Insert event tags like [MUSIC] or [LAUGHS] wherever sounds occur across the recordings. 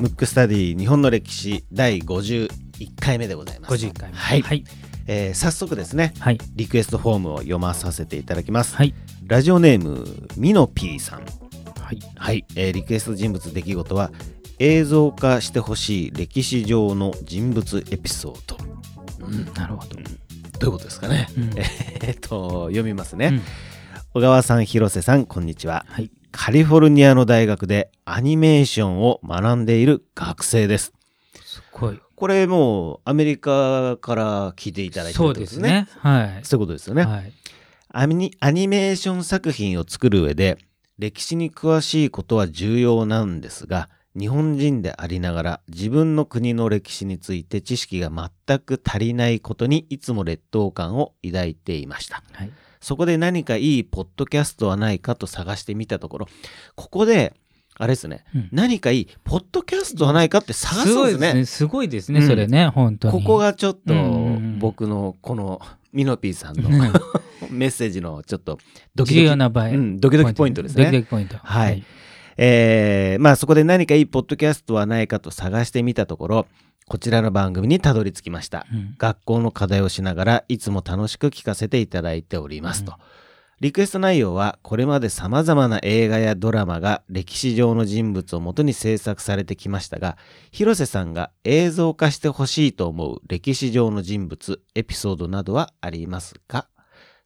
ムックスタディ日本の歴史第51回目でございます。51回目はい、はいえー早速ですね、はいリクエストフォームを読まさせていただきます。はいラジオネームミノピーさん。はいはい、えーリクエスト人物出来事は映像化してほしい歴史上の人物エピソード。うん、なるほど、どういうことですかね。うん [LAUGHS] えーっと読みますね。うん小川さん、広瀬さん、こんにちは。はいカリフォルニアの大学でアニメーションを学んでいる学生です。すごいこれもうアメリカから聞いていただいてるそうってことですねはいそういうことですよね。はいアニアニメーション作品を作る上で歴史に詳しいことは重要なんですが日本人でありながら自分の国の歴史について知識が全く足りないことにいつも劣等感を抱いていました。はいそこで何かいいポッドキャストはないかと探してみたところここであれですね、うん。何かいいポッドキャストはないかって探すんですね。すごいですね。うん。それね。本当に。ここがちょっとうんうんうん。僕のこのミノピーさんのうん。[LAUGHS] メッセージのちょっとドキドキ。重要な場合、うんドキドキポイントですドキドね。キポイント。はいえーまあそこで何かいいポッドキャストはないかと探してみたところこちらの番組にたどり着きました。うん学校の課題をしながらいつも楽しく聞かせていただいておりますと。うんリクエスト内容はこれまで様々な映画やドラマが歴史上の人物をもとに制作されてきましたが広瀬さんが映像化してほしいと思う歴史上の人物エピソードなどはありますか？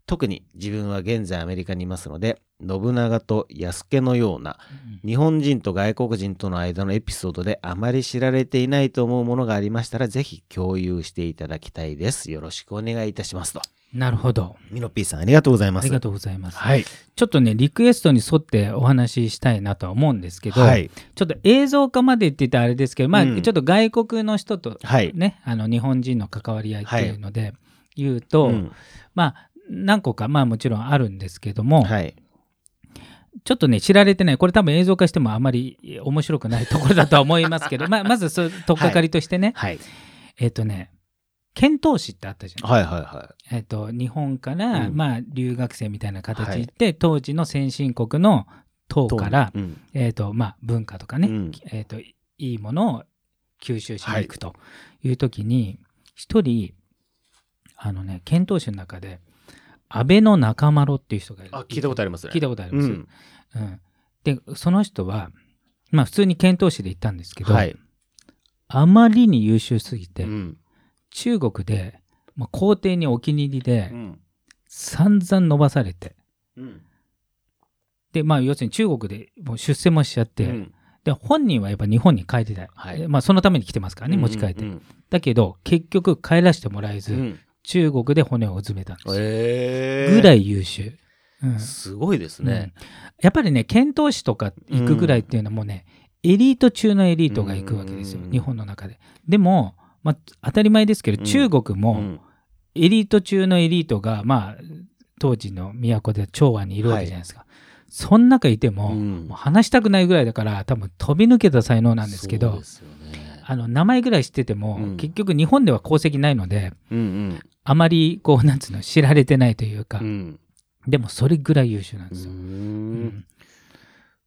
特に自分は現在アメリカにいますので信長と安家のような日本人と外国人との間のエピソードであまり知られていないと思うものがありましたらぜひ共有していただきたいです。よろしくお願いいたしますと。なるほど。ミノピーさんありがとうございます。ありがとうございます、はい。ちょっとねリクエストに沿ってお話ししたいなとは思うんですけど、はい。ちょっと映像化までって言ったらあれですけど、まあ、うん。ちょっと外国の人とはい。ね、あの日本人の関わり合いっていうので言うと、うん。まあ何個かまあもちろんあるんですけども、はい。ちょっとね知られてない。これ多分映像化してもあまり面白くないところだとは思いますけど [LAUGHS] まあまずそう取っかかりとしてね、はい。えっ、とね遣唐使ってあったじゃん、はいはいはえっと日本から、うん。まあ、留学生みたいな形で当時の先進国の唐いから、うん。えっとまあ、文化とかね、うん。えっといいものを吸収しに行くという時に一、人あのね遣唐使の中で安倍の中丸っていう人がいる。あ聞いたことありますね。聞いたことあります、うん。うん。でその人はまあ普通に遣唐使で行ったんですけど、はい。あまりに優秀すぎて、うん。中国で、まあ、皇帝にお気に入りでうん。散々伸ばされて。うん。でまあ要するに中国でもう出世もしちゃって、うん。で本人はやっぱ日本に帰りたい、はい。えまあ、そのために来てますからね持ち帰って、うんだけど結局帰らせてもらえず、うん中国で骨をうずめたんですよ、えー。ぐらい優秀、うん。すごいですね。うん。やっぱりね遣唐使とか行くぐらいっていうのはもうね、エリート中のエリートが行くわけですよ、うん。日本の中で。でも、まあ、当たり前ですけど、うん。中国もうん。エリート中のエリートがまあ当時の都で長安にいるわけじゃないですか、そん中いても,、うん。もう話したくないぐらいだから多分飛び抜けた才能なんですけどね。あの名前ぐらい知ってても、うん。結局日本では功績ないのでうんあまりこうなんつうの知られてないというか、うん。うんでもそれぐらい優秀なんうですよ。ん。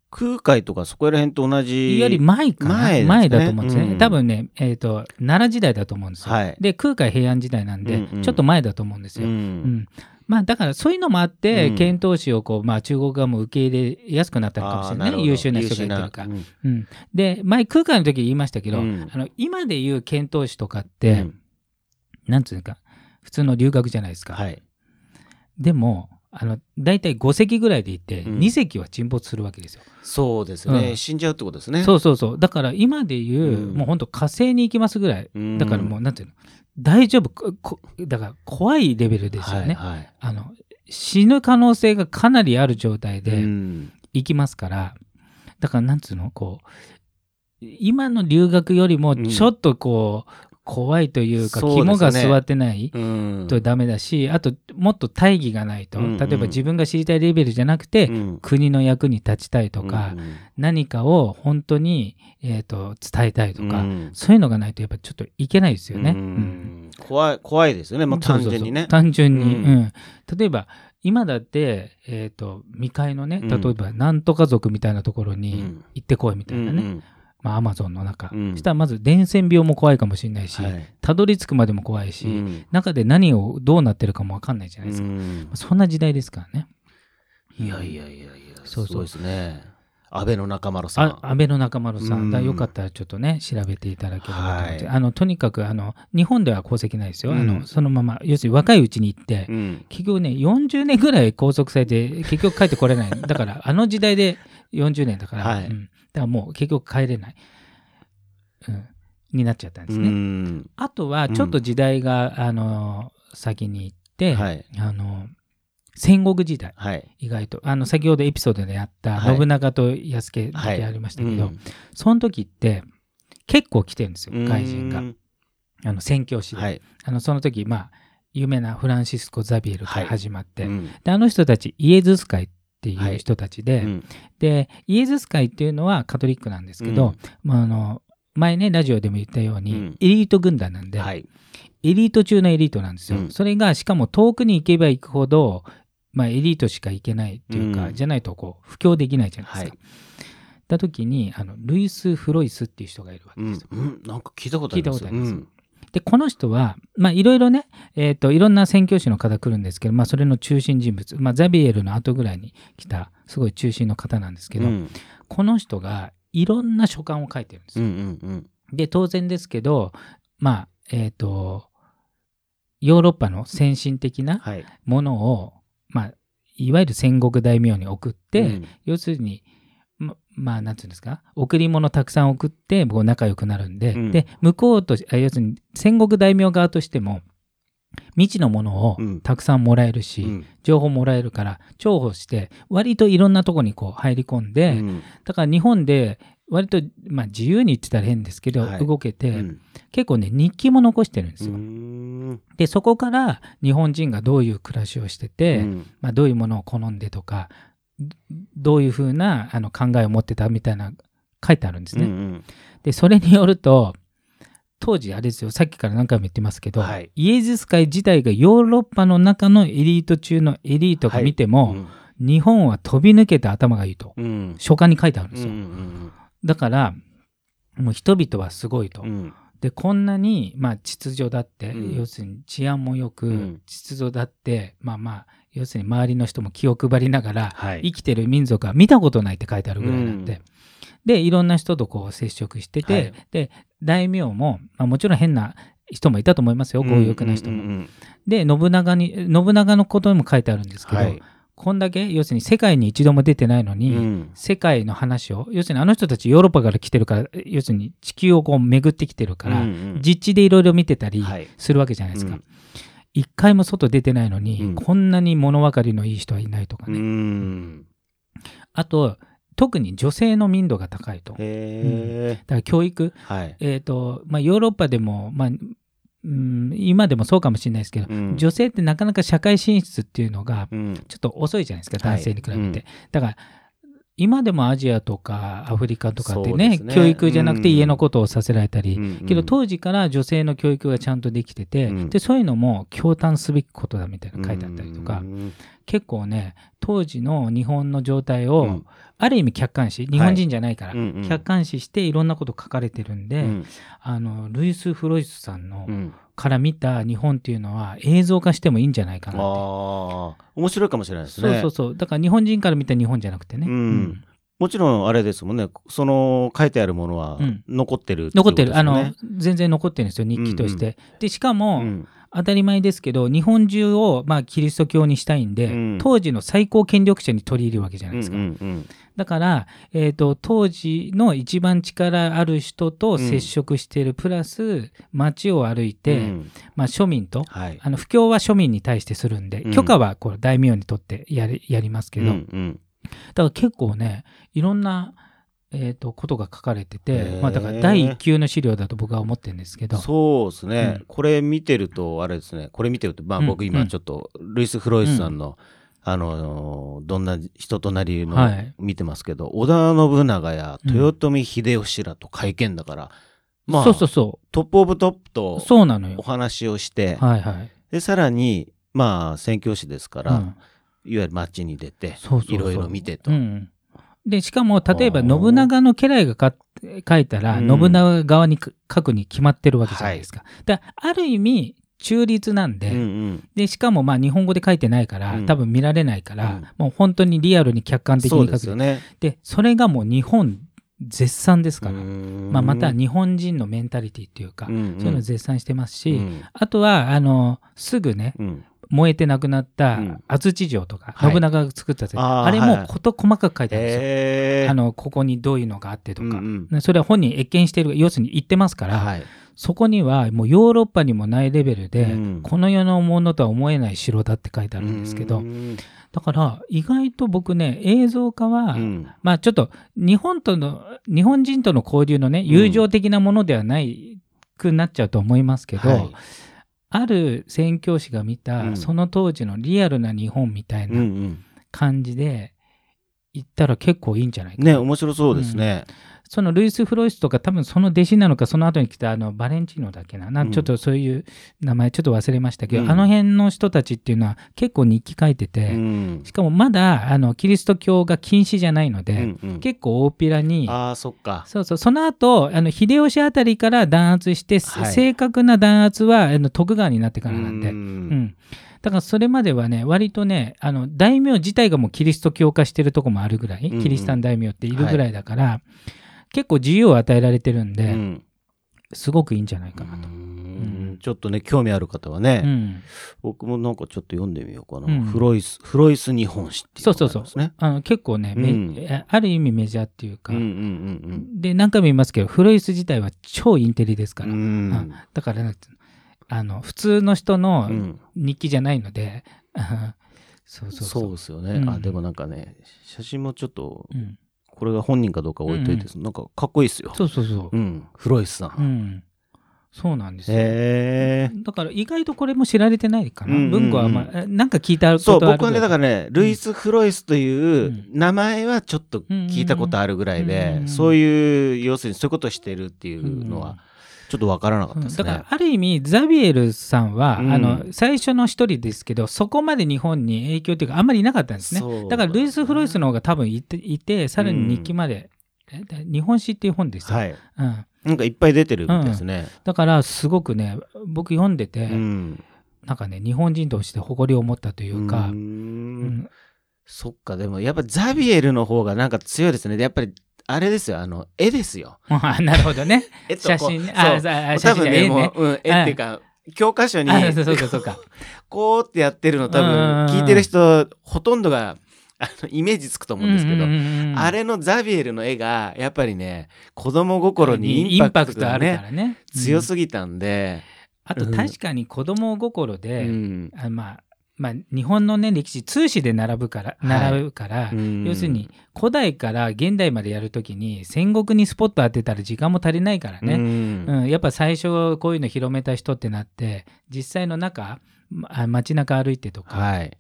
空海とかそこら辺と同じより前かな？前ね。だと思うんですね、うん。多分ね、えー、と奈良時代だと思うんですよ、はい。で空海平安時代なんで、うんうん。ちょっと前だと思うんですうよ、うん。ん。まあ、だからそういうのもあって、うん。遣唐使をこう、まあ、中国側も受け入れやすくなったのかもしれないね。優秀な人がいてるか。ら、うん、で前空海の時言いましたけど、うん。あの今で言う遣唐使とかっなて、うん。なんつうか普通の留学じゃないですか、はい。でもあの大体5隻ぐらいで行って、うん。2隻は沈没するわけですよ。そうですね、うん。死んじゃうってことですね。そうそうそう。だから今で言う、うん。もう本当火星に行きますぐらいうん。だからもうなんていうの大丈夫ここだから怖いレベルですよね、はいはい。あの死ぬ可能性がかなりある状態うでん。行きますから、だからなんつうのこう今の留学よりもちょっとこう、怖いというかそうですね。肝が据わってないうん。とダメだし、あともっと大義がないと、うんうん。例えば自分が知りたいレベルじゃなくて、うん。国の役に立ちたいとか、うん何かを本当に、えー、と伝えたいとか、うん。そういうのがないとやっぱちょっといけないですよね。ううん。ん怖い怖いですよね、まあ、そうそうそう。単純にね。単純に、ううん。ん例えば今だって、えっ、と、未開のね、うん。例えば、なんとか族みたいなところうにん。行ってこいみたいなね。うんまあ、アマゾンの中。うん。そしたらまず伝染病も怖いかもしれないし、はい。たどり着くまでも怖いし、うん。中で何をどうなってるかもわかんないじゃないですか。うん。そんな時代ですからね。いやいやいやいや、そうそう。ですね。安倍の中丸さん。あ安倍の中丸さん、うん。だよかったらちょっとね、調べていただければと思って、はい。あのとにかくあの日本では功績ないですよ、あうん。のそのまま、要するに若いうちに行って、うん。結局ね、40年ぐらい拘束されて、結局帰ってこれない、[LAUGHS] だからあの時代で40年だから、はい。うんだからもう結局帰れない、うん、になっちゃったんですうね。ん。あとはちょっと時代が、あの先に行って、はい。あの戦国時代。はい。意外とあの先ほどエピソードでやったはい信長と安家だはい。けありましたけど、うんその時って結構来てるんですよ外人がうんあの宣教師で、はい。あのその時まあ有名なフランシスコ・ザビエルから始まって、うんであの人たちイエズス会っていう人たちで、うん。でイエズス会っていうのはカトリックなんですけど、まあ、あの前ねラジオでも言ったように、うん。エリート軍団なんで、はい。エリート中のエリートなんですよ。うん。それがしかも遠くに行けば行くほど、まあ、エリートしか行けないっていうか、うん。じゃないとこう布教できないじゃないですか。はい。だ時にあのルイス・フロイスっていう人がいるわけですよ。うん。うん。なんか聞いたことあります。聞いたことあります。うんでこの人はまあいろいろね、えー、といろんな宣教師の方来るんですけど、まあ、それの中心人物、まあ、ザビエルの後ぐらいに来たすごい中心の方なんですけど、うんこの人がいろんな書簡を書いてるんですうんよ。うんで当然ですけどまあえっ、とヨーロッパの先進的なはい。ものを、まあ、いわゆる戦国大名に送って、うん要するにままあなんていうんですか？贈り物たくさん送ってこう仲良くなるんで、うん。で向こうとあ要するに戦国大名側としても未知のものをうん。たくさんもらえるし、うん。情報もらえるから重宝して割といろんなとこにこう入り込んで、うん。だから日本で割と、まあ、自由に言ってたら変ですけど、はい。動けて、うん。結構ね日記も残してるんですうよ。ん。でそこから日本人がどういう暮らしをしてて、うん。まあ、どういうものを好んでとかどどういうふうなあの考えを持ってたみたいな書いてあるんですね。うんでそれによると当時あれですよ。さっきから何回も言ってますけど、はい。イエズス会自体がヨーロッパの中のエリート中のエリートが見てうも、ん。日本は飛び抜けて頭がいいと。うん。書簡に書いてあるんでうんうすよ。ん。だからもう人々はすごいと。うん。でこんなに、まあ、秩序だって、うん。要するに治安もよく、うん。秩序だってまあまあ要するに周りの人も気を配りながらはい。生きてる民族は見たことないって書いてあるぐらいなんで、うん。でいろんな人とこう接触してて、はい。で大名も、まあ、もちろん変な人もいたと思いますよ。強欲な人も。うんうんで信長に信長のことにも書いてあるんですけど、はい。こんだけ要するに世界に一度も出てないのに、うん。世界の話を要するにあの人たちヨーロッパから来てるから要するに地球をこう巡ってきてるから、うんうん。実地でいろいろ見てたりはい。するわけじゃないですか。うん一回も外出てないのに、うん。こんなに物分かりのいい人はいないとかうね。ん。あと特に女性の民度が高いと。だへえから教育、はい。えーとまあ、ヨーロッパでも、まあうん、今でもそうかもしれないですけど、うん。女性ってなかなか社会進出っていうのがうん。ちょっと遅いじゃないですかはい。男性に比べて、うん。だから今でもアジアとかアフリカとかってねね。教育じゃなくてうん。家のことをさせられたり、うんけど当時から女性の教育がちゃんとできてて、うん。でそういうのも驚嘆すべきことだみたいなの書いてあったりとか、うん結構ね当時の日本の状態を、うん。ある意味客観視日本人じゃないから、うんうん。客観視していろんなこと書かれてるんで、うん。あのルイス・フロイスさんの、うんから見た日本っていうのは映像化してもいいんじゃないかあなって。あ面白いかもしれないですね。そうそうそう。だから日本人から見た日本じゃなくてね、うん。もちろんあれですもんね。その書いてあるものはうん。残ってる残ってる、あのってこと全然残ってるんですよ。日記として、でしかも、ですよね当たり前ですけど日本中を、まあ、キリスト教にしたいんで、うん。当時の最高権力者に取り入れるわけじゃないですか、うんうんだから、えー、と当時の一番力ある人と接触している、プラス街を歩いうんて、うん。まあ、庶民とはい。あの布教は庶民に対してするんで、うん。許可はこう大名にとってやりやりますけど、うんうん。だから結構ねいろんな、えー、とことが書かれてへてー、まあ、だから第一級の資料だと僕は思ってるんですけど。そうですね、うん。これ見てるとあれですね。これ見てるとまあうん。僕今ちょっとルイス・フロイスさんの、あのどんな人となりのはい。見てますけど、織田信長や豊臣秀吉らと会見だから、まあそうそうそトップオブトップうとそうなのよ。お話をして、はいはい、でさらにまあ宣教師ですから、うん。いわゆる街に出ていろいろ見てと、うん、でしかも例えば信長の家来がか書いたら、うん。信長側に書くに決まってるわけじゃないですか。である意味中立なんで,、うんうん。でしかもまあ日本語で書いてないから、うん。多分見られないから、うん。もう本当にリアルに客観的そうに書く。ですよね。でそれがもう日本絶賛ですから、ままあ、また日本人のメンタリティっていうか、そういうのを絶賛してますし、うん。あとはあのすぐねうん燃えてなくなったうん。安土城とか、はい。信長が作ったあーあれはいも事細かく書いてあるんですよ。あのここにどういうのがあってとか、うんねそれは本人謁見してる要するに言ってますから、はい。そこにはもうヨーロッパにもないレベルで、うん。この世のものとは思えない城だって書いてあるんですけど、うん。だから意外と僕ね映像化は、うん。まあちょっと日本との日本人との交流のね友情的なものではないくなっちゃうと思いますけど、はいある宣教師が見た、うん。その当時のリアルな日本みたいうんうなん。感じで行ったら結構いいんじゃないかな。ね面白そうですねそのルイス・フロイスとか多分その弟子なのかその後に来たあのバレンチーノだっけな。なうん。ちょっとそういう名前ちょっと忘れましたけど、うん。あの辺の人たちっていうのは結構日記書いてて、うん。しかもまだあのキリスト教が禁止じゃないので、うんうん。結構大っぴらにああそっか。そうそうその後あの秀吉あたりから弾圧して、はい。正確な弾圧はあの徳川になってからなんで、ううん。んだからそれまではね割とねあの大名自体がもうキリスト教化してるとこもあるぐらい、うんうん。キリシタン大名っているぐらいだから、結構自由を与えられてるんで、うん。すごくいいんじゃないかなと。うん。ちょっとね興味ある方はね、うん、僕もなんかちょっと読んでみようかな、うん。フロイスフロイス日本史っていうのがありますねあの結構ね、めうん。えある意味メジャーっていうか、うんうんうんで何回も言いますけどフロイス自体は超インテリですから、うん。ううんんだからあの普通の人のうん。日記じゃないので、[LAUGHS] そうそうそう。そうですよね、うん。あでもなんかね写真もちょっとうんこれが本人かどうか置いといて、なんかかっこいいっすよ。そうそうそう。うん。フロイスさん、うん、そうなんですよ。へえだから意外とこれも知られてないかな。うんうんうん。文庫は、まあ、えなんか聞いたことあるそう僕はねだからら。ね、ルイス・フロイスといううん。名前はちょっと聞いたことあるぐらいで、うんうんそういう要するにそういうことをしてるっていうのうんはちょっとわからなかったですね。だからある意味ザビエルさんは、うんあの最初の一人ですけどそこまで日本に影響っていうかあんまりいなかったんですねそうだからルイス・フロイスの方が多分いていてさらに日記まで、え日本史っていう本ですよ、はい。うん、なんかいっぱい出てるみたいですね。だからすごくね僕読んでて、うん。なんかね日本人として誇りを持ったというか、うんんそっか、でもやっぱザビエルの方がなんか強いですね。でやっぱりあれですよ、あの、絵ですよ。[LAUGHS] あなるほどね。[LAUGHS] 絵と写真ね。あ写真分ね、もう、うん、絵っていうか、教科書に、あそうかそうか。こうってやってるの多分、うん。聞いてる人、ほとんどが、あの、イメージつくと思うんですけど、あれのザビエルの絵が、やっぱりね、子供心にイインンパクトあるかトがね、らね。強うんすぎたんで、あと確かに子供心うで、ん。あまあ、まあ、日本のね、歴史、通史で並ぶから、はい。並ぶから、うん。要するに、古代から現代までやるときに、戦国にスポット当てたら時間も足りないからうね。ん。うん、やっぱ最初こういうの広めた人ってなって、実際の中、まあ街中歩いてとか、はい。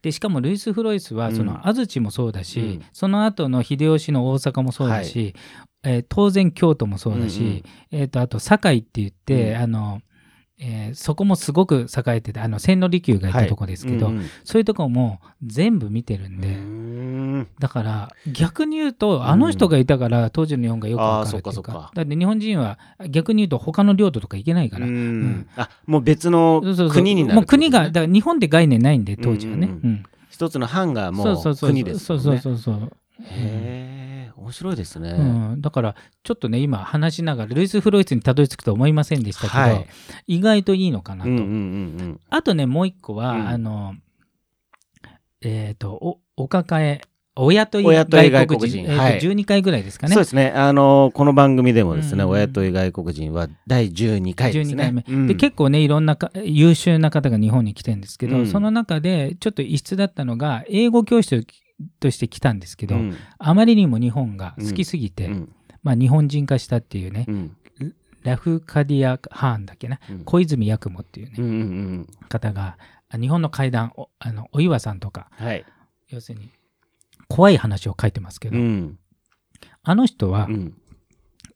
でしかもルイス・フロイスはうん。その安土もそうだし、うん。その後の秀吉の大阪もそうだし、えー当然京都もそうだし、うんうん。えー、とあと堺って言って、うん。あのえーそこもすごく栄えててあの千利休がいたとこですけど、うんうん。そういうとこも全部見てるんで、うん。だから逆に言うとあの人がいたから当時の日本がよくわかるっていうか,、だって日本人は逆に言うと他の領土とか行けないから、うん。あもう別の国になるもう国がだから日本って概念ないんで当時はね。うんうん。うん。一つの藩がもそうそうそう国ですそうそう。そうそう。へえ、面白いですね。うん、だからちょっとね今話しながらルイス・フロイスにたどり着くと思いませんでしたけど、はい。意外といいのかなと、うんうんうんあとねもう一個は、うん。あのえっ、とおお抱え親とい親とい外国人。えーはい。12回ぐらいですかね。そうですね。あのこの番組でもですね、うん親とい外国人は第12回です12ね。回目、うん。で結構ねいろんなか優秀な方が日本に来てるんですけど、うん。その中でちょっと異質だったのが英語教師として来たんですけど、うん。あまりにも日本が好きすぎて、うん。まあ、日本人化したっていうね、うん。ラフカディア・ハーンだっけな、うん。小泉八雲っていうね、うんうんうん方があ日本の怪談おあのお岩さんとかはい。要するに怖い話を書いてますけど、うん。あの人はうん。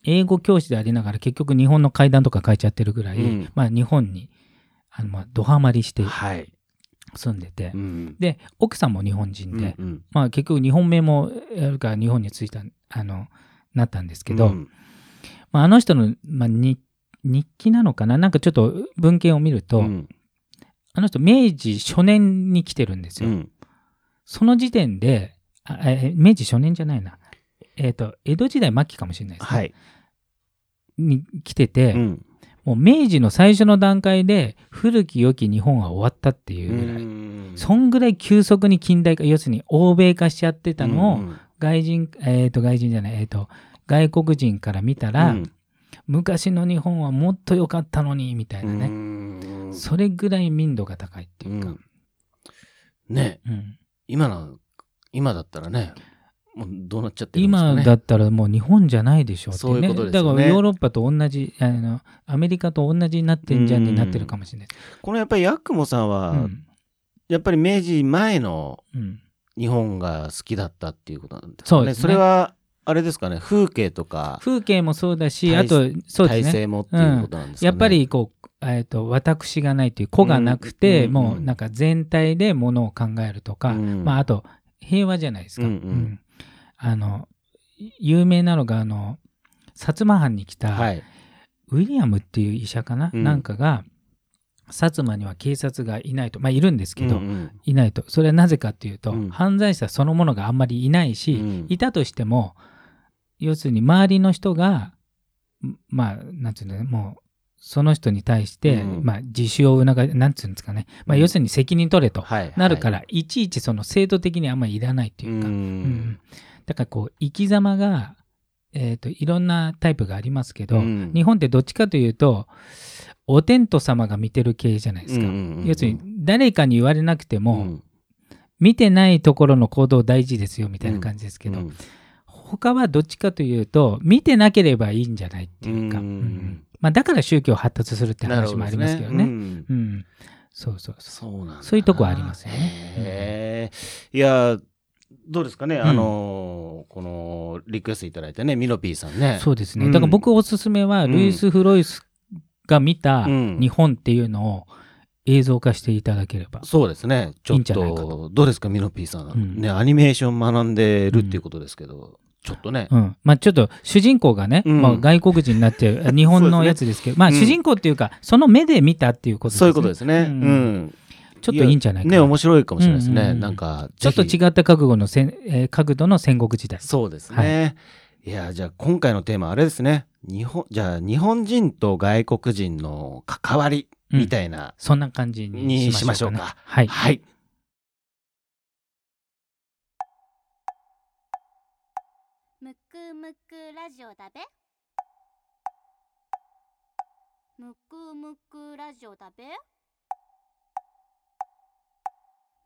英語教師でありながら結局日本の怪談とか書いちゃってるぐらい、うん。まあ、日本にあのまあドハマりしてはい。住んでて、うんで奥さんも日本人で、うんまあ結局日本名もやるから日本に着いたあのなったんですけど、うんまあ、あの人の、まあ、に日記なのかな？なんかちょっと文献を見ると、うんあの人明治初年に来てるんですよ。うんその時点で、明治初年じゃないな。えっ、と、江戸時代末期かもしれないですね。はい。に来てて、うんもう明治の最初の段階で古き良き日本は終わったっていうぐらい。うん。そんぐらい急速に近代化、要するに欧米化しちゃってたのを、うん。外人、えっ、と、外人じゃない、えっ、と、外国人から見たら、うん。昔の日本はもっと良かったのに、みたいなね。うん。それぐらい民度が高いっていうか。うん。ね。うん。今の今だったらねもうどうなっちゃってるんですかね。今だったらもう日本じゃないでしょってそういうことですよね。だからヨーロッパと同じあのアメリカと同じになってんじゃんになってるかもしれない。このやっぱりヤクモさんは、うん。やっぱり明治前のうん。日本が好きだったっていうことなんですかね。そうですね。それはあれですかね。風景とか風景もそうだし、体あとそう体ですね。制もっていうことなんですかね、やっぱりこう、えー、と私がないという子がなくて、うん。もうなんか全体でものを考えるとか、うん。まあ、あと平和じゃないですか。うん。うんあの有名なのがあの薩摩藩に来た、はい。ウィリアムっていう医者かな、うん。なんかが薩摩には警察がいないと。まあいるんですけど、うんうん。いないと。それはなぜかっていうと、うん。犯罪者そのものがあんまりいないし、うん。いたとしても要するに周りの人がんまあなんていうのもうその人に対して、うん。まあ、自首を促なんていうんですかね、まあ、うん。要するに責任取れとはいなるから、い、ちいちその制度的にあんまりいらないっていうか、うん。うん。だからこう生き様が、えー、といろんなタイプがありますけど、うん。日本ってどっちかというとお天道様が見てる系じゃないですか、うんうんうん要するに誰かに言われなくても、うん。見てないところの行動大事ですよみたいな感じですけど、うん。他はどっちかというと見てなければいいんじゃないっていうか、うん。うんまあ、だから宗教発達するって話もありますけどね。うん。うん。そうそうそう。そういうとこありますよね。いやどうですかね、あのーこのリクエストいただいたねミノピーさんね。そうですね。うん。だから僕おすすめは、うんルイス・フロイスが見たうん。日本っていうのを映像化していただければ。そうですね。ちょっとどうですか？ミノピーさん。ねアニメーション学んでるっていうことですけど、ちょっとね、うん、まあちょっと主人公がね、うんまあ、外国人になっちゃう日本のやつですけど、まあうん主人公っていうか、その目で見たっていうことですね。そういうことですね。ううんん。ちょっといいんじゃないかな。ね、面白いかもしれないですね。うんうんうんなんか、ちょっと違った覚悟のせん、えー角度の戦国時代。そうですね。い、や、じゃあ今回のテーマあれですね。日本、じゃあ日本人と外国人の関わりみたいな、そんな感じににしましょうか、ね。しましょうかはい。はい。ラジオだべ？むくむくラジオだべ？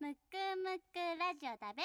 むくむくラジオだべ？